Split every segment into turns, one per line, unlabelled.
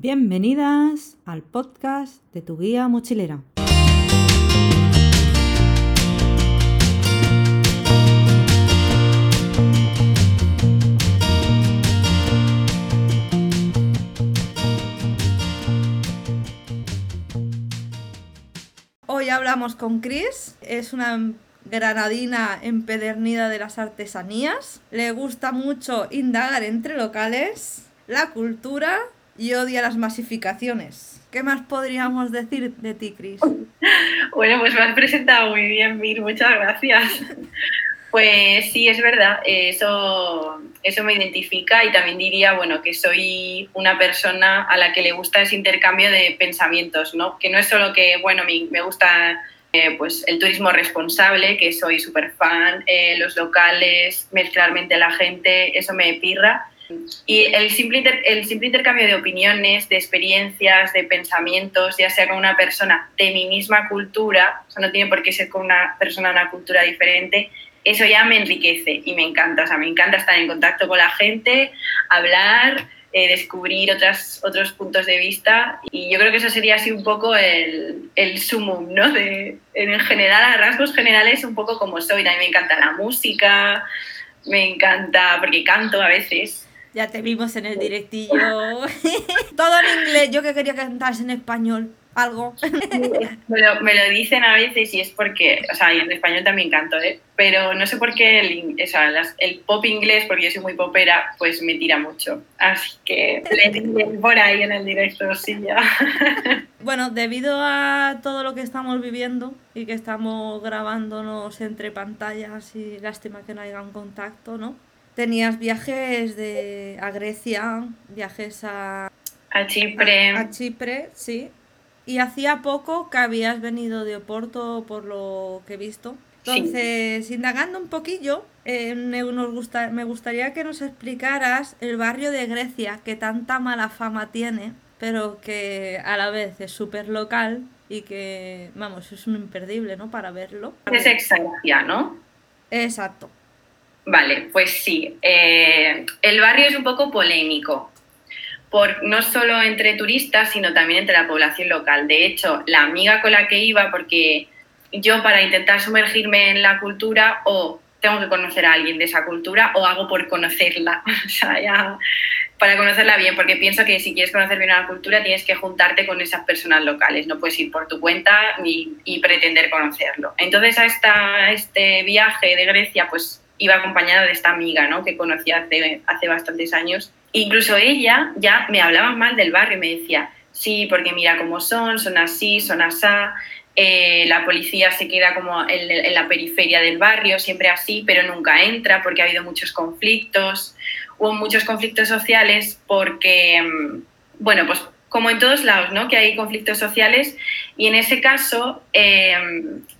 Bienvenidas al podcast de tu guía mochilera. Hoy hablamos con Chris, es una granadina empedernida de las artesanías. Le gusta mucho indagar entre locales, la cultura y odia las masificaciones. ¿Qué más podríamos decir de ti, Cris?
Bueno, pues me has presentado muy bien, Mir, muchas gracias. Pues sí, es verdad, eso, eso me identifica y también diría, bueno, que soy una persona a la que le gusta ese intercambio de pensamientos, ¿no? Que no es solo que, bueno, me, gusta eh, pues el turismo responsable, que soy súper fan, eh, los locales, mezclarmente la gente, eso me pirra, y el simple, el simple intercambio de opiniones, de experiencias, de pensamientos, ya sea con una persona de mi misma cultura, o sea, no tiene por qué ser con una persona de una cultura diferente, eso ya me enriquece y me encanta. O sea, me encanta estar en contacto con la gente, hablar, eh, descubrir otras, otros puntos de vista. Y yo creo que eso sería así un poco el, el sumum, ¿no? De, en general, a rasgos generales, un poco como soy. Mí me encanta la música, me encanta, porque canto a veces.
Ya te vimos en el directillo. Todo en inglés. Yo que quería cantar en español. Algo.
me, lo, me, lo, dicen a veces y es porque, o sea, en español también canto, ¿eh? Pero no sé por qué el, o sea, las, el pop inglés, porque yo soy muy popera, pues me tira mucho. Así que por ahí en el directo, sí, ya.
Bueno, debido a todo lo que estamos viviendo y que estamos grabándonos entre pantallas y lástima que no haya un contacto, ¿no? Tenías viajes de, a Grecia, viajes a...
A Chipre.
A, Chipre, sí. Y hacía poco que habías venido de Oporto, por lo que he visto. Entonces, indagando un poquillo, eh, nos gusta, me gustaría que nos explicaras el barrio de Grecia, que tanta mala fama tiene, pero que a la vez es súper local y que, vamos, es un imperdible, ¿no? Para verlo.
Es Exarquia, ¿no?
Exacto.
Vale, pues sí. Eh, el barrio es un poco polémico, por, no solo entre turistas, sino también entre la población local. De hecho, la amiga con la que iba, porque yo para intentar sumergirme en la cultura o tengo que conocer a alguien de esa cultura o hago por conocerla, o sea, ya para conocerla bien, porque pienso que si quieres conocer bien una cultura tienes que juntarte con esas personas locales, no puedes ir por tu cuenta ni, y pretender conocerlo. Entonces a, esta, a este viaje de Grecia, pues iba acompañada de esta amiga, ¿no? Que conocí hace, hace bastantes años. Incluso ella ya me hablaba mal del barrio, me decía, sí, porque mira cómo son, son así, son asá, eh, la policía se queda como en, en, la periferia del barrio, siempre así, pero nunca entra porque ha habido muchos conflictos, hubo muchos conflictos sociales porque, mm, bueno, pues como en todos lados, ¿no? Que hay conflictos sociales y en ese caso eh,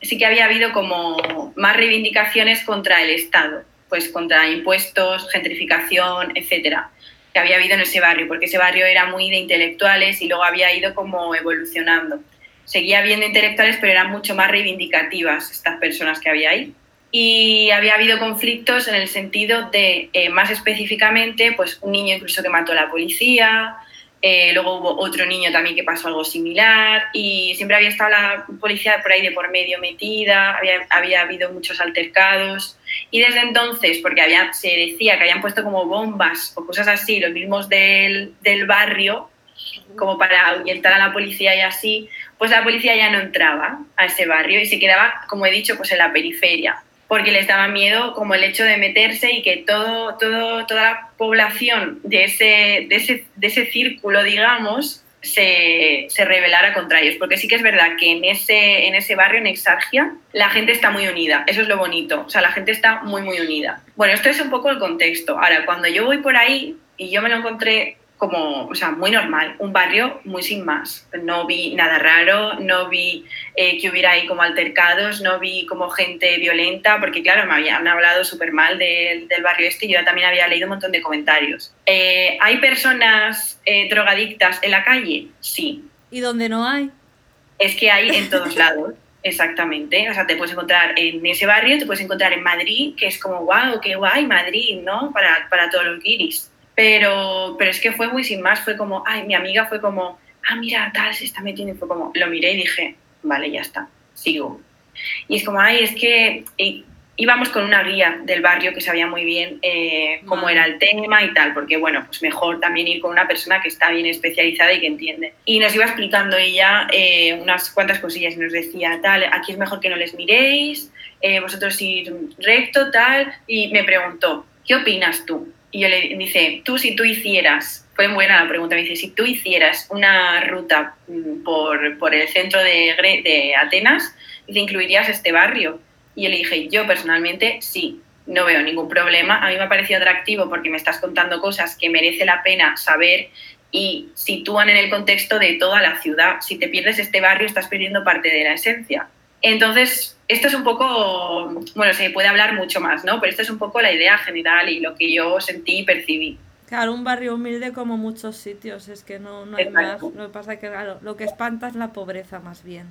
sí que había habido como más reivindicaciones contra el Estado, pues contra impuestos, gentrificación, etcétera, que había habido en ese barrio, porque ese barrio era muy de intelectuales y luego había ido como evolucionando. Seguía habiendo intelectuales, pero eran mucho más reivindicativas estas personas que había ahí. Y había habido conflictos en el sentido de, eh, más específicamente, pues un niño incluso que mató a la policía, eh, luego hubo otro niño también que pasó algo similar y siempre había estado la policía por ahí de por medio metida, había, había habido muchos altercados. Y desde entonces, porque había, se decía que habían puesto como bombas o cosas así, los mismos del, del barrio, como para ahuyentar a la policía y así, pues la policía ya no entraba a ese barrio y se quedaba, como he dicho, pues en la periferia porque les daba miedo como el hecho de meterse y que todo, todo, toda la población de ese, de ese, de ese círculo, digamos, se, se, rebelara contra ellos. Porque sí que es verdad que en ese, en ese barrio, en Exargia, la gente está muy unida. Eso es lo bonito. O sea, la gente está muy, muy unida. Bueno, esto es un poco el contexto. Ahora, cuando yo voy por ahí y yo me lo encontré como, o sea, muy normal, un barrio muy sin más. No vi nada raro, no vi eh, que hubiera ahí como altercados, no vi como gente violenta, porque claro, me habían hablado súper mal del barrio este y yo también había leído un montón de comentarios. Eh, ¿Hay personas eh, drogadictas en la calle? Sí.
¿Y dónde no hay?
Es que hay en todos lados. Exactamente, o sea, te puedes encontrar en ese barrio, te puedes encontrar en Madrid, que es como, wow, qué guay Madrid, ¿no? Para, para todos los guiris Pero, pero es que fue muy sin más, fue como, ay, mi amiga fue como, ah, mira, tal, se está metiendo. Y fue como, lo miré y dije, vale, ya está, sigo. Y es como, ay, es que íbamos con una guía del barrio que sabía muy bien eh, cómo era el tema y tal, porque bueno, pues mejor también ir con una persona que está bien especializada y que entiende. Y nos iba explicando ella eh, unas cuantas cosillas y nos decía, tal, aquí es mejor que no les miréis, eh, vosotros ir recto, tal, y me preguntó, ¿qué opinas tú? Y yo le dice, tú si tú hicieras, fue buena la pregunta, me dice, si tú hicieras una ruta mm, por, por el centro de, de Atenas, dice, ¿incluirías este barrio? Y yo le dije, yo personalmente sí, no veo ningún problema. A mí me ha parecido atractivo porque me estás contando cosas que merece la pena saber y sitúan en el contexto de toda la ciudad. Si te pierdes este barrio, estás perdiendo parte de la esencia. Entonces, esto es un poco, bueno, se puede hablar mucho más, ¿no? Pero esto es un poco la idea general y lo que yo sentí y percibí.
Claro, un barrio humilde como muchos sitios, es que no, no hay más. Lo que pasa es que, claro, lo que espanta es la pobreza más bien.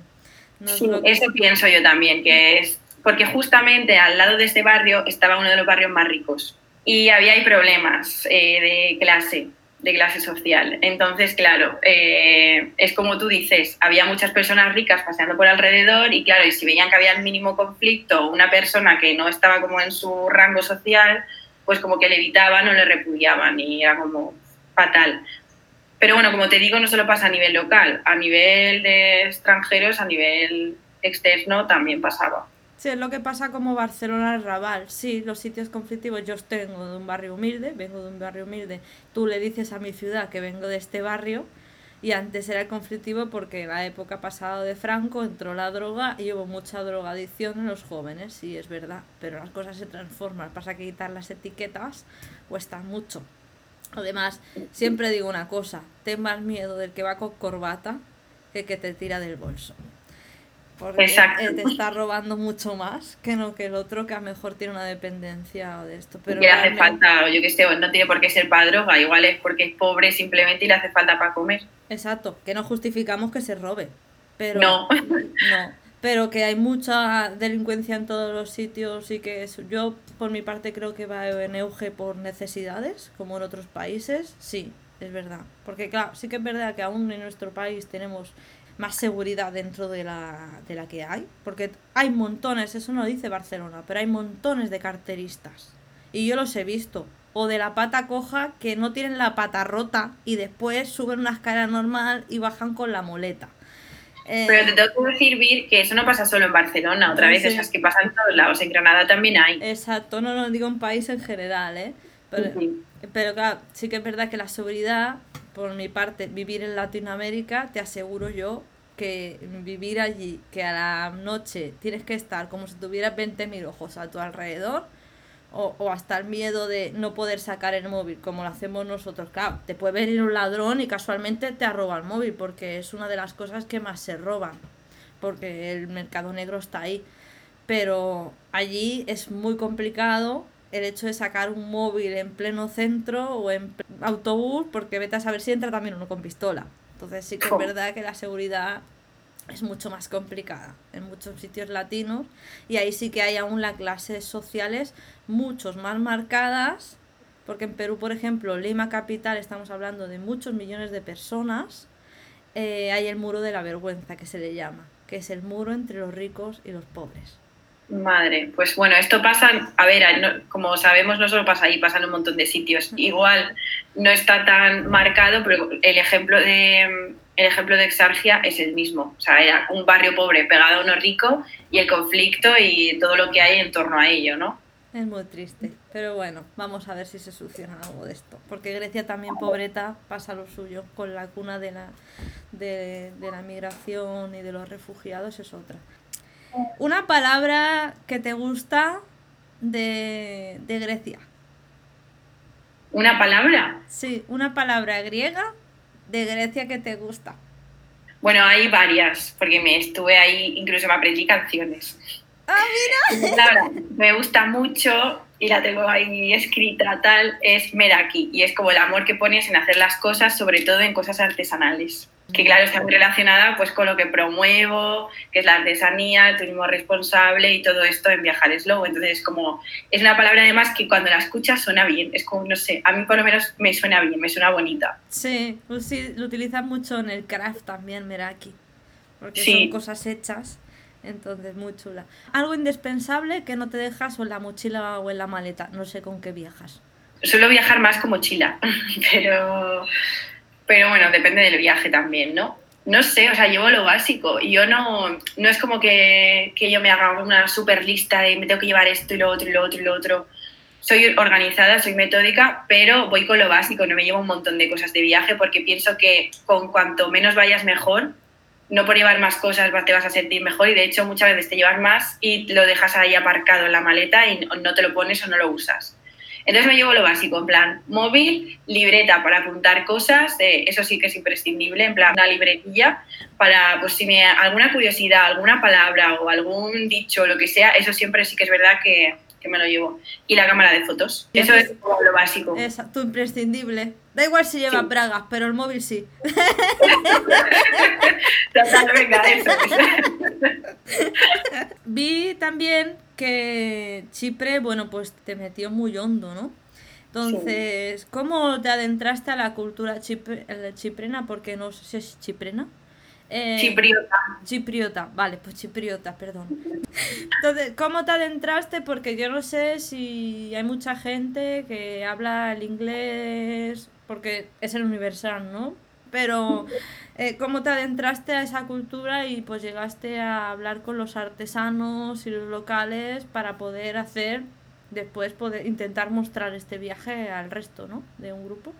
sí, eso pienso yo también, que es porque justamente al lado de ese barrio estaba uno de los barrios más ricos y había ahí problemas eh, de clase, de clase social. Entonces, claro, eh, es como tú dices, había muchas personas ricas paseando por alrededor y claro, y si veían que había el mínimo conflicto, una persona que no estaba como en su rango social, pues como que le evitaban o le repudiaban y era como fatal. Pero bueno, como te digo, no solo pasa a nivel local, a nivel de extranjeros, a nivel externo también pasaba.
Sí, es lo que pasa como Barcelona el Raval. Sí, los sitios conflictivos. Yo tengo de un barrio humilde, vengo de un barrio humilde. Tú le dices a mi ciudad que vengo de este barrio y antes era conflictivo porque en la época pasada de Franco entró la droga y hubo mucha drogadicción en los jóvenes, sí, es verdad. Pero las cosas se transforman. Pasa que quitar las etiquetas cuesta mucho. Además, siempre digo una cosa, ten más miedo del que va con corbata que que te tira del bolso. Porque eh, te está robando mucho más que no que el otro que a lo mejor tiene una dependencia o de esto. Pero
que le hace falta, o yo que sé, no tiene por qué ser padre, igual es porque es pobre simplemente y le hace falta para comer.
Exacto, que no justificamos que se robe. Pero, no. No, pero que hay mucha delincuencia en todos los sitios y que yo por mi parte creo que va en auge por necesidades, como en otros países, sí, es verdad. Porque claro, sí que es verdad que aún en nuestro país tenemos más seguridad dentro de la, de la que hay. Porque hay montones, eso no lo dice Barcelona, pero hay montones de carteristas. Y yo los he visto. O de la pata coja que no tienen la pata rota y después suben una escalera normal y bajan con la moleta.
Pero te tengo que decir, Vir, que eso no pasa solo en Barcelona, otra vez, es que pasa en todos lados, en Granada también hay.
Exacto, no lo digo en país en general, ¿eh? Pero, pero claro, sí que es verdad que la seguridad por mi parte, vivir en Latinoamérica, te aseguro yo que vivir allí, que a la noche tienes que estar como si tuvieras 20.000 ojos a tu alrededor, o, o, hasta el miedo de no poder sacar el móvil, como lo hacemos nosotros. Claro, te puede venir un ladrón y casualmente te arroba el móvil, porque es una de las cosas que más se roban, porque el mercado negro está ahí. Pero allí es muy complicado el hecho de sacar un móvil en pleno centro o en autobús, porque vete a saber si entra también uno con pistola. Entonces sí que es verdad que la seguridad es mucho más complicada en muchos sitios latinos y ahí sí que hay aún las clases sociales muchos más marcadas, porque en Perú, por ejemplo, Lima capital, estamos hablando de muchos millones de personas, eh, hay el muro de la vergüenza que se le llama, que es el muro entre los ricos y los pobres.
Madre, pues bueno, esto pasa, a ver, como sabemos, no solo pasa ahí, pasa en un montón de sitios. Igual no está tan marcado, pero el ejemplo de, el ejemplo de Exargia es el mismo. O sea, era un barrio pobre pegado a uno rico y el conflicto y todo lo que hay en torno a ello, ¿no?
Es muy triste, pero bueno, vamos a ver si se soluciona algo de esto. Porque Grecia también, pobreta, pasa lo suyo con la cuna de la, de, de la migración y de los refugiados, es otra. Una palabra que te gusta de, Grecia.
¿Una palabra?
Sí, una palabra griega de Grecia que te gusta.
Bueno, hay varias, porque me estuve ahí, incluso me aprendí canciones.
¡Ah, mira!
me gusta mucho y la tengo ahí escrita tal, es Meraki y es como el amor que pones en hacer las cosas, sobre todo en cosas artesanales. Que claro, está muy relacionada pues con lo que promuevo, que es la artesanía, el turismo responsable y todo esto en Viajar Slow. Entonces, como es una palabra además que cuando la escuchas suena bien, es como, no sé, a mí por lo menos me suena bien, me suena bonita.
Sí, pues sí lo utilizan mucho en el craft también, Meraki, porque son cosas hechas entonces, muy chula. Algo indispensable que no te dejas o en la mochila o en la maleta. No sé con qué viajas.
Suelo viajar más con mochila, pero, pero bueno, depende del viaje también, ¿no? No sé, o sea, llevo lo básico. Yo no, no es como que, que yo me haga una super lista de me tengo que llevar esto y lo otro y lo otro y lo otro. Soy organizada, soy metódica, pero voy con lo básico, no me llevo un montón de cosas de viaje porque pienso que con cuanto menos vayas mejor no por llevar más cosas te vas a sentir mejor y de hecho muchas veces te llevas más y lo dejas ahí aparcado en la maleta y no te lo pones o no lo usas. Entonces me llevo lo básico, en plan móvil, libreta para apuntar cosas, eso sí que es imprescindible, en plan una libretilla para, pues si me alguna curiosidad, alguna palabra o algún dicho, lo que sea, eso siempre sí que es verdad que, que me lo llevo. Y la cámara de fotos. Eso es lo básico.
Es tu imprescindible. Da igual si lleva bragas, pero el móvil sí.
Total, venga, eso.
Vi también que Chipre, bueno, pues te metió muy hondo, ¿no? Entonces, ¿cómo te adentraste a la cultura chiprena? Porque no sé si es chiprena.
Eh, chipriota.
Chipriota, vale, pues chipriota, perdón. Entonces, ¿cómo te adentraste? Porque yo no sé si hay mucha gente que habla el inglés, porque es el universal, ¿no? Pero, eh, ¿cómo te adentraste a esa cultura y pues llegaste a hablar con los artesanos y los locales para poder hacer, después poder intentar mostrar este viaje al resto, ¿no? De un grupo.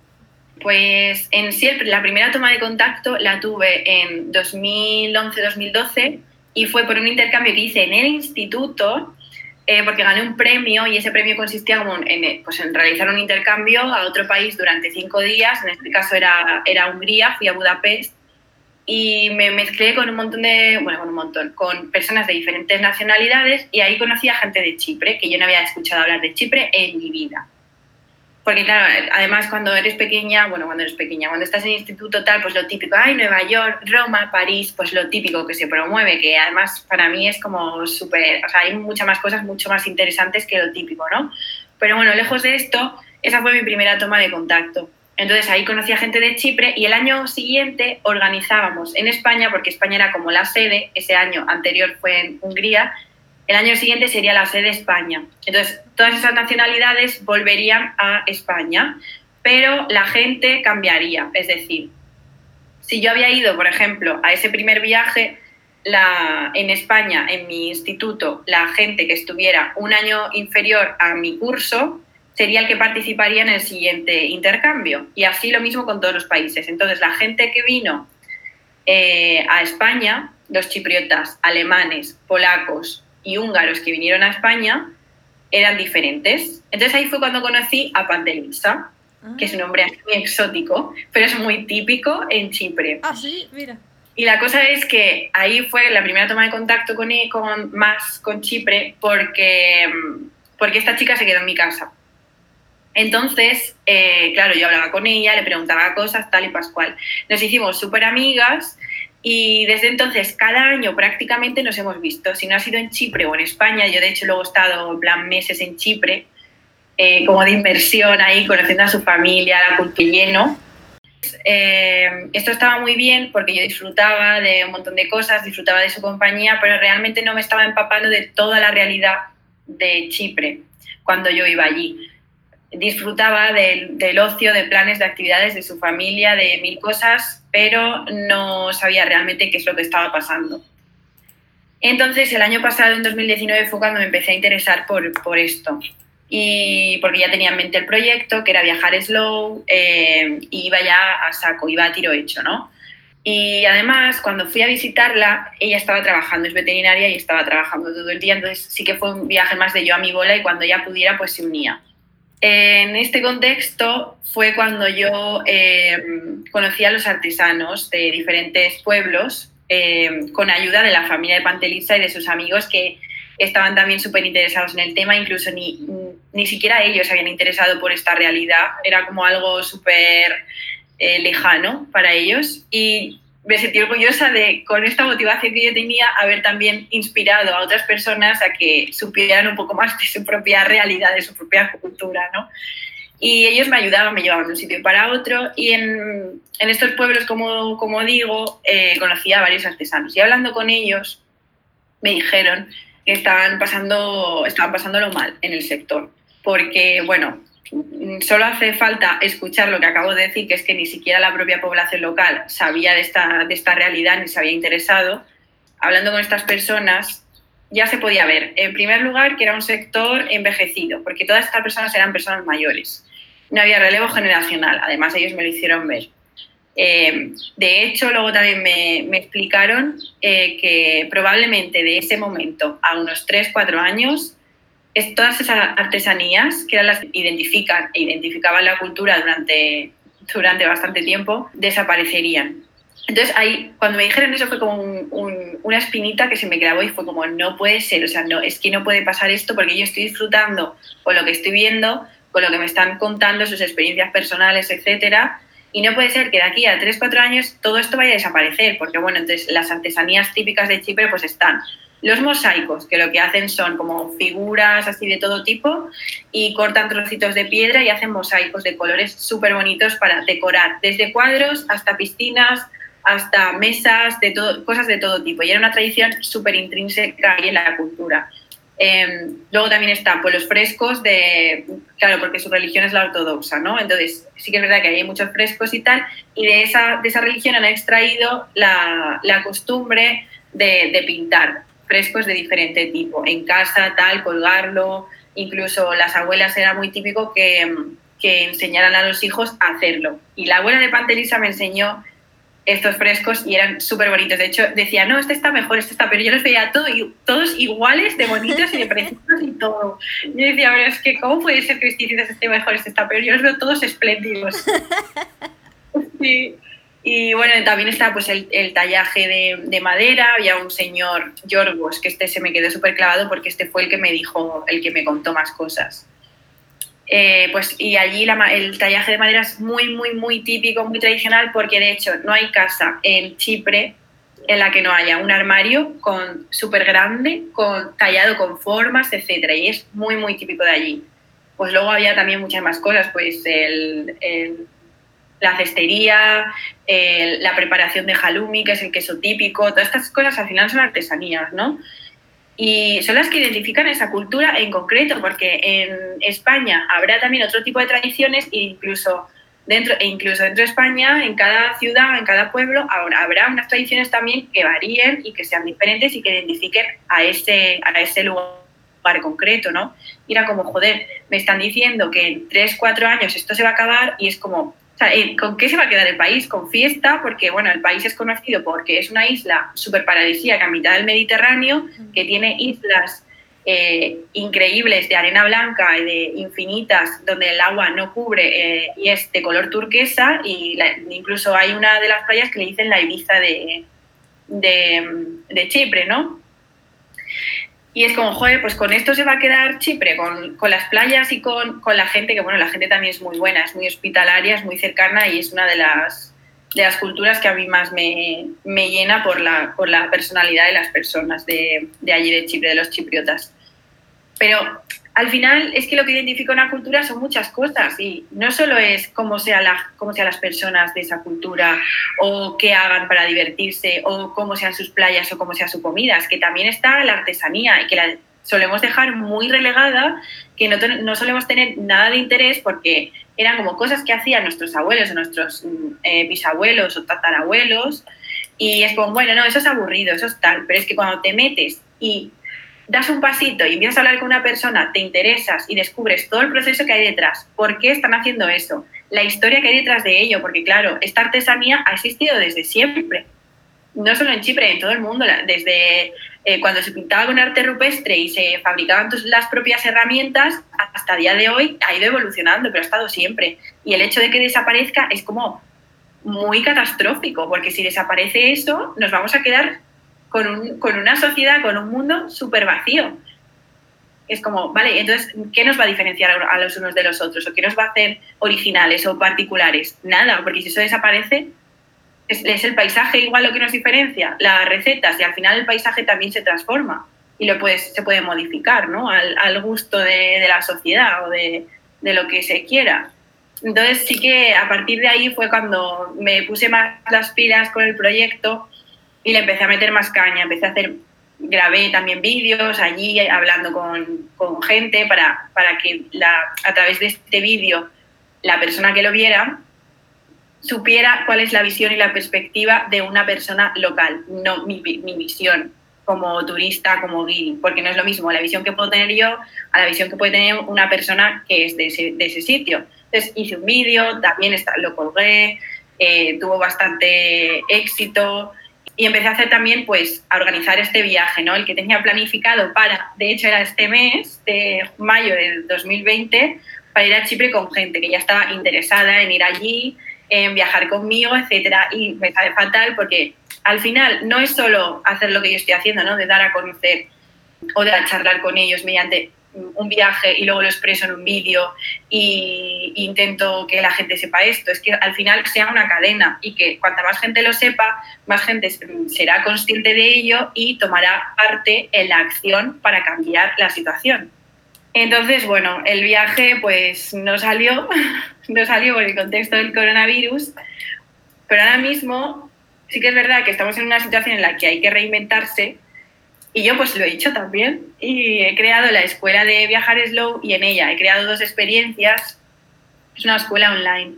Pues en sí, la primera toma de contacto la tuve en 2011-2012 y fue por un intercambio que hice en el instituto, eh, porque gané un premio y ese premio consistía en, pues en, realizar un intercambio a otro país durante cinco días, en este caso era, era Hungría, fui a Budapest y me mezclé con un montón de, bueno, con un montón, con personas de diferentes nacionalidades y ahí conocí a gente de Chipre, que yo no había escuchado hablar de Chipre en mi vida. Porque claro, además cuando eres pequeña, bueno, cuando eres pequeña, cuando estás en instituto tal, pues lo típico, ay, Nueva York, Roma, París, pues lo típico que se promueve, que además para mí es como súper, o sea, hay muchas más cosas mucho más interesantes que lo típico, ¿no? Pero bueno, lejos de esto, esa fue mi primera toma de contacto. Entonces ahí conocí a gente de Chipre y el año siguiente organizábamos en España, porque España era como la sede, ese año anterior fue en Hungría, el año siguiente sería la sede España. Entonces, todas esas nacionalidades volverían a España, pero la gente cambiaría. Es decir, si yo había ido, por ejemplo, a ese primer viaje, en España, en mi instituto, la gente que estuviera un año inferior a mi curso sería el que participaría en el siguiente intercambio. Y así lo mismo con todos los países. Entonces, la gente que vino eh, a España, los chipriotas, alemanes, polacos, y húngaros que vinieron a España eran diferentes. Entonces ahí fue cuando conocí a Pantelitsa, que es un nombre muy exótico, pero es muy típico en Chipre.
Ah, sí, mira.
Y la cosa es que ahí fue la primera toma de contacto con, e, con más con Chipre porque, porque esta chica se quedó en mi casa. Entonces, eh, claro, yo hablaba con ella, le preguntaba cosas, tal y pascual. Nos hicimos súper amigas y desde entonces, cada año prácticamente nos hemos visto. Si no ha sido en Chipre o en España, yo de hecho luego he estado en plan meses en Chipre, eh, como de inversión ahí, conociendo a su familia, la cultura lleno. Eh, esto estaba muy bien porque yo disfrutaba de un montón de cosas, disfrutaba de su compañía, pero realmente no me estaba empapando de toda la realidad de Chipre cuando yo iba allí disfrutaba del, ocio, de planes, de actividades de su familia, de mil cosas, pero no sabía realmente qué es lo que estaba pasando. Entonces, el año pasado, en 2019, fue cuando me empecé a interesar por, por esto. Y porque ya tenía en mente el proyecto, que era viajar slow, eh, y iba ya a saco, iba a tiro hecho, ¿no? Y además, cuando fui a visitarla, ella estaba trabajando, es veterinaria y estaba trabajando todo el día, entonces sí que fue un viaje más de yo a mi bola y cuando ya pudiera, pues se unía. En este contexto fue cuando yo eh, conocí a los artesanos de diferentes pueblos eh, con ayuda de la familia de Panteliza y de sus amigos que estaban también súper interesados en el tema, incluso ni, ni siquiera ellos habían interesado por esta realidad, era como algo súper eh, lejano para ellos. Y me sentí orgullosa de, con esta motivación que yo tenía, haber también inspirado a otras personas a que supieran un poco más de su propia realidad, de su propia cultura, ¿no? Y ellos me ayudaban, me llevaban de un sitio para otro y en, en estos pueblos, como, como digo, eh, conocía a varios artesanos y hablando con ellos me dijeron que estaban pasando, estaban pasándolo mal en el sector, porque, bueno, solo hace falta escuchar lo que acabo de decir, que es que ni siquiera la propia población local sabía de esta, de esta realidad ni se había interesado. Hablando con estas personas, ya se podía ver, en primer lugar, que era un sector envejecido, porque todas estas personas eran personas mayores. No había relevo generacional, además ellos me lo hicieron ver. Eh, de hecho, luego también me, explicaron eh, que probablemente de ese momento a unos 3-4 años todas esas artesanías que eran las que identifican e identificaban la cultura durante, durante bastante tiempo, desaparecerían. Entonces ahí, cuando me dijeron eso fue como una espinita que se me clavó y fue como, no puede ser, o sea, no, es que no puede pasar esto porque yo estoy disfrutando con lo que estoy viendo, con lo que me están contando, sus experiencias personales, etcétera, y no puede ser que de aquí a 3, 4 años todo esto vaya a desaparecer, porque bueno, entonces las artesanías típicas de Chipre pues están, los mosaicos, que lo que hacen son como figuras así de todo tipo y cortan trocitos de piedra y hacen mosaicos de colores súper bonitos para decorar, desde cuadros hasta piscinas, hasta mesas, de todo, cosas de todo tipo. Y era una tradición súper intrínseca ahí en la cultura. Em, luego también están los frescos de, claro, porque su religión es la ortodoxa, ¿no? Entonces sí que es verdad que hay muchos frescos y tal, y de esa, de esa religión han extraído la, la costumbre de, de, pintar frescos de diferente tipo, en casa, tal, colgarlo, incluso las abuelas era muy típico que, que enseñaran a los hijos a hacerlo. Y la abuela de Pantelisa me enseñó estos frescos y eran súper bonitos. De hecho, decía, no, este está mejor, este está, pero yo los veía todo, todos iguales, de bonitos y de preciosos y todo. Yo decía, pero es que, ¿cómo puede ser que este esté mejor, este está pero Yo los veo todos espléndidos. Sí. Y bueno, también está pues el, tallaje de, madera, había un señor, Yorgos, que este se me quedó súper clavado porque este fue el que me dijo, el que me contó más cosas. Eh, pues y allí el tallaje de madera es muy, muy, muy típico, muy tradicional porque de hecho no hay casa en Chipre en la que no haya un armario con súper grande, con, tallado con formas, etcétera, y es muy, muy típico de allí. Pues luego había también muchas más cosas, pues el la cestería, la preparación de halloumi, que es el queso típico, todas estas cosas al final son artesanías, ¿no? Y son las que identifican esa cultura en concreto, porque en España habrá también otro tipo de tradiciones e incluso dentro, e incluso dentro de España, en cada ciudad, en cada pueblo, habrá unas tradiciones también que varíen y que sean diferentes y que identifiquen a ese, a ese lugar concreto, ¿no? Era como, joder, me están diciendo que en 3, 4 años esto se va a acabar y es como, eh, ¿con qué se va a quedar el país? Con fiesta, porque bueno, el país es conocido porque es una isla súper paradisíaca a mitad del Mediterráneo, que tiene islas eh, increíbles de arena blanca y de infinitas, donde el agua no cubre eh, y es de color turquesa, y incluso hay una de las playas que le dicen la Ibiza de, de, de Chipre, ¿no? Y es como, joder, pues con esto se va a quedar Chipre, con, con las playas y con, con, la gente, que bueno, la gente también es muy buena, es muy hospitalaria, es muy cercana y es una de las, de las culturas que a mí más me, me llena por la, por la personalidad de las personas de, de allí de Chipre, de los chipriotas. Pero al final es que lo que identifica una cultura son muchas cosas y no solo es cómo, cómo sean las personas de esa cultura o qué hagan para divertirse o cómo sean sus playas o cómo sea su comida, es que también está la artesanía y que la solemos dejar muy relegada, que no, no solemos tener nada de interés porque eran como cosas que hacían nuestros abuelos o nuestros mm, eh, bisabuelos o tatarabuelos y es como, bueno, no, eso es aburrido, eso es tal, pero es que cuando te metes y das un pasito y empiezas a hablar con una persona, te interesas y descubres todo el proceso que hay detrás, por qué están haciendo eso, la historia que hay detrás de ello, porque claro, esta artesanía ha existido desde siempre, no solo en Chipre, en todo el mundo, desde eh, cuando se pintaba con arte rupestre y se fabricaban las propias herramientas, hasta el día de hoy ha ido evolucionando, pero ha estado siempre. Y el hecho de que desaparezca es como muy catastrófico, porque si desaparece eso, nos vamos a quedar con, un, con una sociedad, con un mundo súper vacío. Es como, vale, entonces, ¿qué nos va a diferenciar a los unos de los otros? ¿O qué nos va a hacer originales o particulares? Nada, porque si eso desaparece, es, el paisaje igual lo que nos diferencia, las recetas, y al final el paisaje también se transforma y lo puedes, se puede modificar, ¿no? Al, gusto de, la sociedad o de, de lo que se quiera. Entonces sí que a partir de ahí fue cuando me puse más las pilas con el proyecto y le empecé a meter más caña, empecé a hacer, grabé también vídeos allí hablando con, con gente para, para que la, a través de este vídeo la persona que lo viera supiera cuál es la visión y la perspectiva de una persona local, no mi, mi visión como turista, como guiri, porque no es lo mismo la visión que puedo tener yo a la visión que puede tener una persona que es de ese, de ese sitio. Entonces hice un vídeo, también está, lo colgué, eh, tuvo bastante éxito y empecé a hacer también, pues, a organizar este viaje, ¿no? El que tenía planificado para, de hecho era este mes, de mayo del 2020, para ir a Chipre con gente que ya estaba interesada en ir allí, en viajar conmigo, etcétera, y me sale fatal porque al final no es solo hacer lo que yo estoy haciendo, ¿no? De dar a conocer o de charlar con ellos mediante un viaje y luego lo expreso en un vídeo e intento que la gente sepa esto. Es que al final sea una cadena y que cuanta más gente lo sepa, más gente será consciente de ello y tomará parte en la acción para cambiar la situación. Entonces, bueno, el viaje pues no salió, no salió por el contexto del coronavirus, pero ahora mismo sí que es verdad que estamos en una situación en la que hay que reinventarse y yo pues lo he hecho también y he creado la escuela de viajar slow y en ella he creado dos experiencias. Es una escuela online.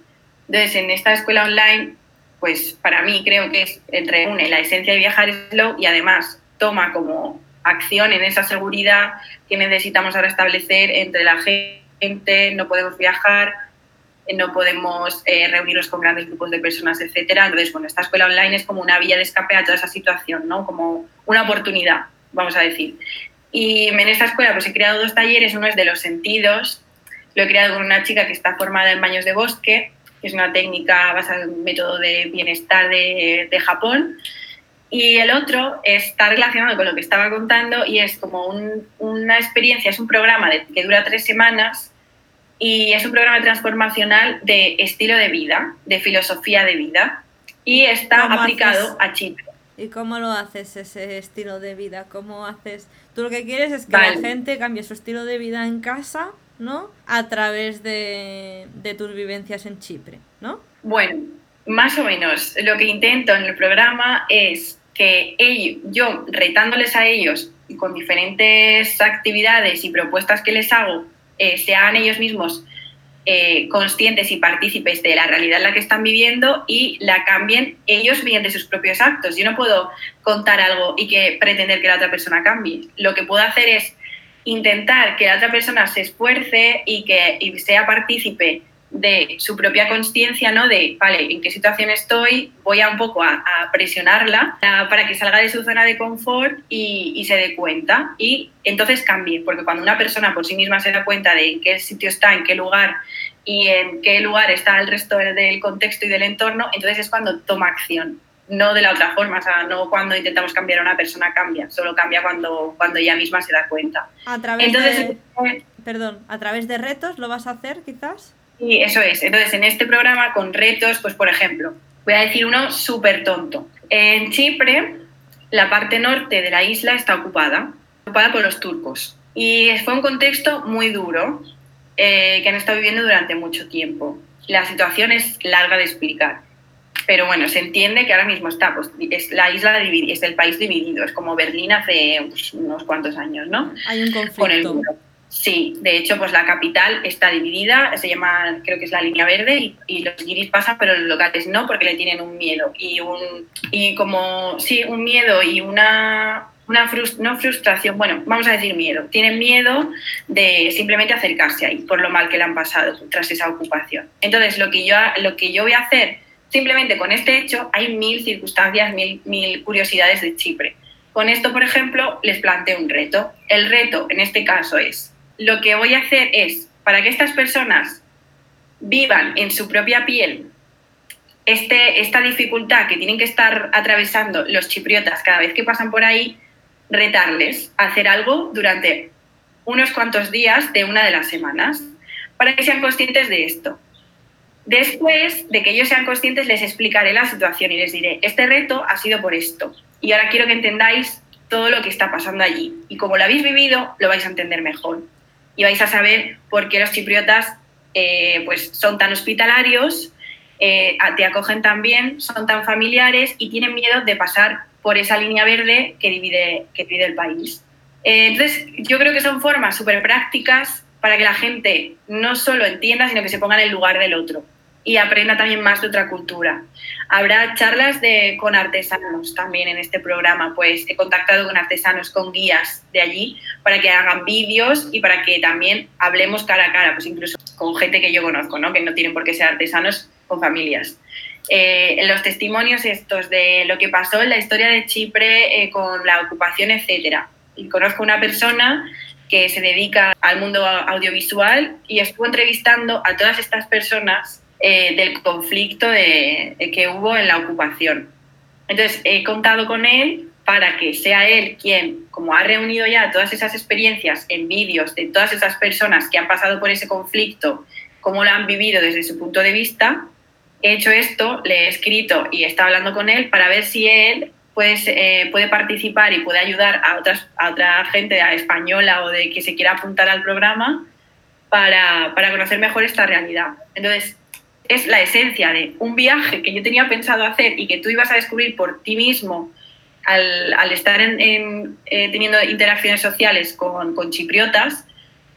Entonces en esta escuela online pues para mí creo que es, reúne la esencia de viajar slow y además toma como acción en esa seguridad que necesitamos ahora establecer entre la gente, no podemos viajar, no podemos eh, reunirnos con grandes grupos de personas, etcétera. Entonces, bueno, esta escuela online es como una vía de escape a toda esa situación, ¿no? Como una oportunidad vamos a decir. Y en esta escuela pues he creado dos talleres, uno es de los sentidos, lo he creado con una chica que está formada en baños de bosque, que es una técnica basada en un método de bienestar de, de Japón, y el otro está relacionado con lo que estaba contando y es como una experiencia, es un programa que dura tres semanas y es un programa transformacional de estilo de vida, de filosofía de vida y está aplicado a Chipre.
¿Y cómo lo haces ese estilo de vida? ¿Cómo haces? Tú lo que quieres es que la gente cambie su estilo de vida en casa, ¿no? A través de, tus vivencias en Chipre, ¿no?
Bueno, más o menos. Lo que intento en el programa es que ellos, yo retándoles a ellos con diferentes actividades y propuestas que les hago, eh, se hagan ellos mismos eh, conscientes y partícipes de la realidad en la que están viviendo y la cambien ellos mediante sus propios actos. Yo no puedo contar algo y que pretender que la otra persona cambie. Lo que puedo hacer es intentar que la otra persona se esfuerce y que sea partícipe de su propia conciencia, ¿no? De, vale, ¿en qué situación estoy? Voy a un poco a, presionarla para que salga de su zona de confort y, se dé cuenta y entonces cambie, porque cuando una persona por sí misma se da cuenta de en qué sitio está, en qué lugar y en qué lugar está el resto del contexto y del entorno, entonces es cuando toma acción, no de la otra forma, o sea, no cuando intentamos cambiar a una persona cambia, solo cambia cuando, cuando ella misma se da cuenta.
A través de... Perdón, ¿a través de retos lo vas a hacer quizás?
Sí, eso es. Entonces, en este programa con retos, pues por ejemplo, voy a decir uno súper tonto. En Chipre, la parte norte de la isla está ocupada, ocupada por los turcos. Y fue un contexto muy duro eh, que han estado viviendo durante mucho tiempo. La situación es larga de explicar. Pero bueno, se entiende que ahora mismo está, pues, es la isla es el país dividido, es como Berlín hace unos cuantos años, ¿no?
Hay un conflicto.
Sí, de hecho, pues la capital está dividida, se llama, creo que es la línea verde, y, los guiris pasan, pero los locales no, porque le tienen un miedo. Y, un, y como, sí, un miedo y una, una no frustración, bueno, vamos a decir miedo. Tienen miedo de simplemente acercarse ahí, por lo mal que le han pasado tras esa ocupación. Entonces, lo que yo, lo que yo voy a hacer, simplemente con este hecho, hay mil circunstancias, mil, mil curiosidades de Chipre. Con esto, por ejemplo, les planteo un reto. El reto, en este caso, es lo que voy a hacer es, para que estas personas vivan en su propia piel este, esta dificultad que tienen que estar atravesando los chipriotas cada vez que pasan por ahí, retarles a hacer algo durante unos cuantos días de una de las semanas para que sean conscientes de esto. Después de que ellos sean conscientes, les explicaré la situación y les diré, este reto ha sido por esto. Y ahora quiero que entendáis todo lo que está pasando allí. Y como lo habéis vivido, lo vais a entender mejor. Y vais a saber por qué los chipriotas eh, pues son tan hospitalarios, eh, te acogen tan bien, son tan familiares y tienen miedo de pasar por esa línea verde que divide, que divide el país. Eh, entonces, yo creo que son formas súper prácticas para que la gente no solo entienda, sino que se ponga en el lugar del otro y aprenda también más de otra cultura. Habrá charlas de, con artesanos también en este programa, pues he contactado con artesanos, con guías de allí, para que hagan vídeos y para que también hablemos cara a cara, pues incluso con gente que yo conozco, ¿no? que no tienen por qué ser artesanos, con familias. Eh, los testimonios estos de lo que pasó en la historia de Chipre eh, con la ocupación, etcétera. Y conozco una persona que se dedica al mundo audiovisual y estuvo entrevistando a todas estas personas eh, del conflicto que hubo en la ocupación. Entonces, he contado con él para que sea él quien, como ha reunido ya todas esas experiencias en vídeos de todas esas personas que han pasado por ese conflicto, cómo lo han vivido desde su punto de vista, he hecho esto, le he escrito y he estado hablando con él para ver si él pues, puede participar y puede ayudar a, otras, a otra gente española o de que se quiera apuntar al programa para, para conocer mejor esta realidad. Entonces, es la esencia de un viaje que yo tenía pensado hacer y que tú ibas a descubrir por ti mismo al, estar en, eh, teniendo interacciones sociales con, con, chipriotas,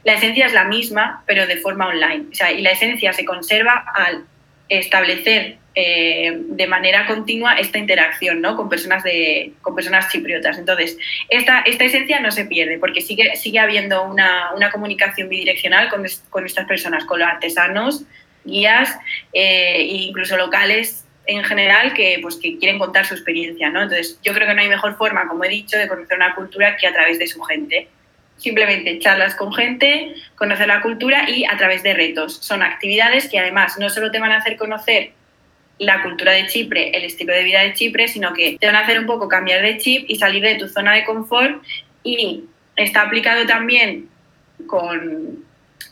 la esencia es la misma, pero de forma online. O sea, y la esencia se conserva al establecer eh, de manera continua esta interacción ¿no? con, personas de, con personas chipriotas. Entonces, esta, esta esencia no se pierde porque sigue, sigue habiendo una, una comunicación bidireccional con, con estas personas, con los artesanos, guías eh, e incluso locales en general que, pues, que quieren contar su experiencia. ¿no? Entonces, yo creo que no hay mejor forma, como he dicho, de conocer una cultura que a través de su gente. Simplemente charlas con gente, conocer la cultura y a través de retos. Son actividades que además no solo te van a hacer conocer la cultura de Chipre, el estilo de vida de Chipre, sino que te van a hacer un poco cambiar de chip y salir de tu zona de confort y está aplicado también con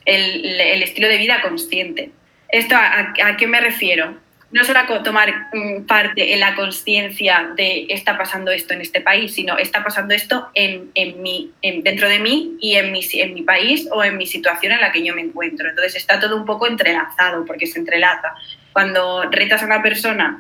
el, el estilo de vida consciente. ¿Esto a, qué me refiero? No solo a tomar mm, parte en la conciencia de está pasando esto en este país, sino está pasando esto en, en mi, dentro de mí y en mi, en mi país o en mi situación en la que yo me encuentro. Entonces está todo un poco entrelazado porque se entrelaza. Cuando retas a una persona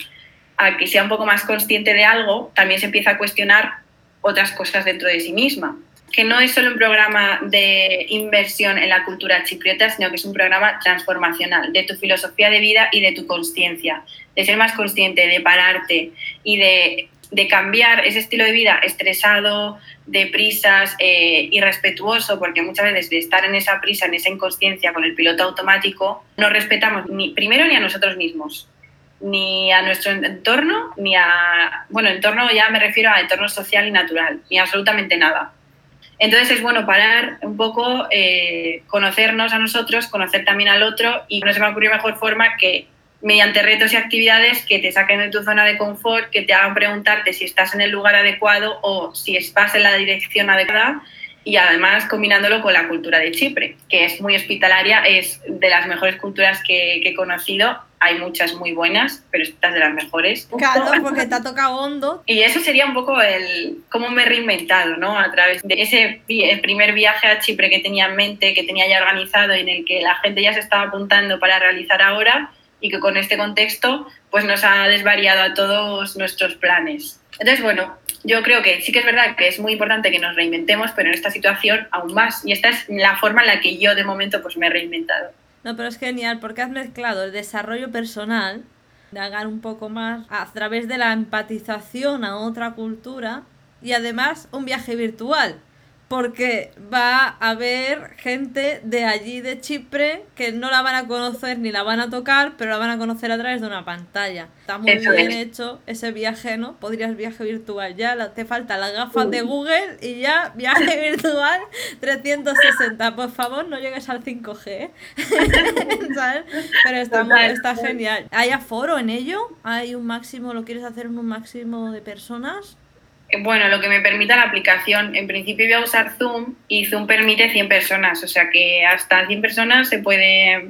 a que sea un poco más consciente de algo, también se empieza a cuestionar otras cosas dentro de sí misma que no es solo un programa de inversión en la cultura chipriota, sino que es un programa transformacional de tu filosofía de vida y de tu conciencia, de ser más consciente, de pararte y de, cambiar ese estilo de vida estresado, de prisas, eh, irrespetuoso, porque muchas veces de estar en esa prisa, en esa inconsciencia con el piloto automático, no respetamos ni primero ni a nosotros mismos ni a nuestro entorno, ni a, bueno, entorno ya me refiero a entorno social y natural, ni absolutamente nada. Entonces es bueno parar un poco, eh, conocernos a nosotros, conocer también al otro y no se me ocurrió mejor forma que mediante retos y actividades que te saquen de tu zona de confort, que te hagan preguntarte si estás en el lugar adecuado o si estás en la dirección adecuada y además combinándolo con la cultura de Chipre, que es muy hospitalaria, es de las mejores culturas que, he conocido. Hay muchas muy buenas, pero estas de las mejores.
Claro, porque te ha tocado hondo.
Y eso sería un poco el cómo me he reinventado, ¿no? A través de ese el primer viaje a Chipre que tenía en mente, que tenía ya organizado en el que la gente ya se estaba apuntando para realizar ahora y que con este contexto pues nos ha desvariado a todos nuestros planes. Entonces, bueno, yo creo que sí que es verdad que es muy importante que nos reinventemos, pero en esta situación aún más. Y esta es la forma en la que yo de momento pues me he reinventado.
No, pero es genial porque has mezclado el desarrollo personal, de hagar un poco más a través de la empatización a otra cultura y además un viaje virtual porque va a haber gente de allí de Chipre que no la van a conocer ni la van a tocar, pero la van a conocer a través de una pantalla. Está muy bien hecho ese viaje, ¿no? Podrías viaje virtual ya, te faltan las gafas de Google y ya viaje virtual 360. Por favor, no llegues al 5G, ¿eh? ¿sabes? Pero está, muy, está genial. ¿Hay aforo en ello? ¿Hay un máximo, lo quieres hacer en un máximo de personas?
Bueno, lo que me permita la aplicación. En principio voy a usar Zoom y Zoom permite 100 personas, o sea que hasta 100 personas se puede,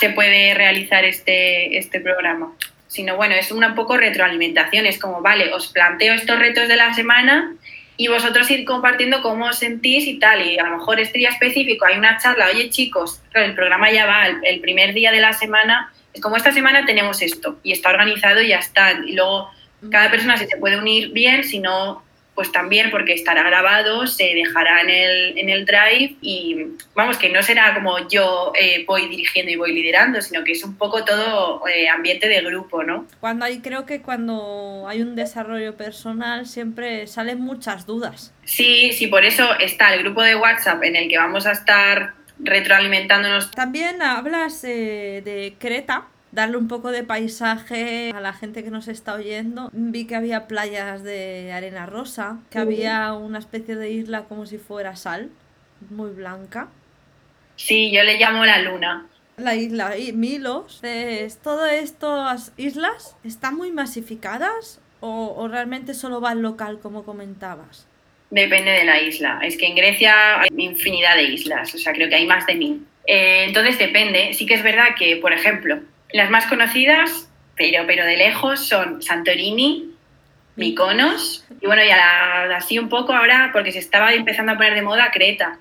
se puede realizar este, este programa. Sino, bueno, es una poco retroalimentación. Es como, vale, os planteo estos retos de la semana y vosotros ir compartiendo cómo os sentís y tal. Y a lo mejor este día específico hay una charla, oye chicos, el programa ya va, el, primer día de la semana, es como esta semana tenemos esto y está organizado y ya está. Y luego cada persona si se puede unir bien, si no, pues también porque estará grabado, se dejará en el, en el drive y vamos, que no será como yo eh, voy dirigiendo y voy liderando, sino que es un poco todo eh, ambiente de grupo, ¿no?
Cuando hay, creo que cuando hay un desarrollo personal siempre salen muchas dudas.
Sí, sí, por eso está el grupo de WhatsApp en el que vamos a estar retroalimentándonos.
También hablas eh, de Creta, darle un poco de paisaje a la gente que nos está oyendo. Vi que había playas de arena rosa, que había una especie de isla como si fuera sal, muy blanca.
Sí, yo le llamo la luna.
La isla Milos. ¿Todo estas islas están muy masificadas o, o realmente solo va al local como comentabas?
Depende de la isla. Es que en Grecia hay infinidad de islas, o sea, creo que hay más de mil. Eh, entonces depende. Sí que es verdad que, por ejemplo, las más conocidas, pero, pero de lejos, son Santorini, Mykonos y bueno, ya así un poco ahora, porque se estaba empezando a poner de moda Creta.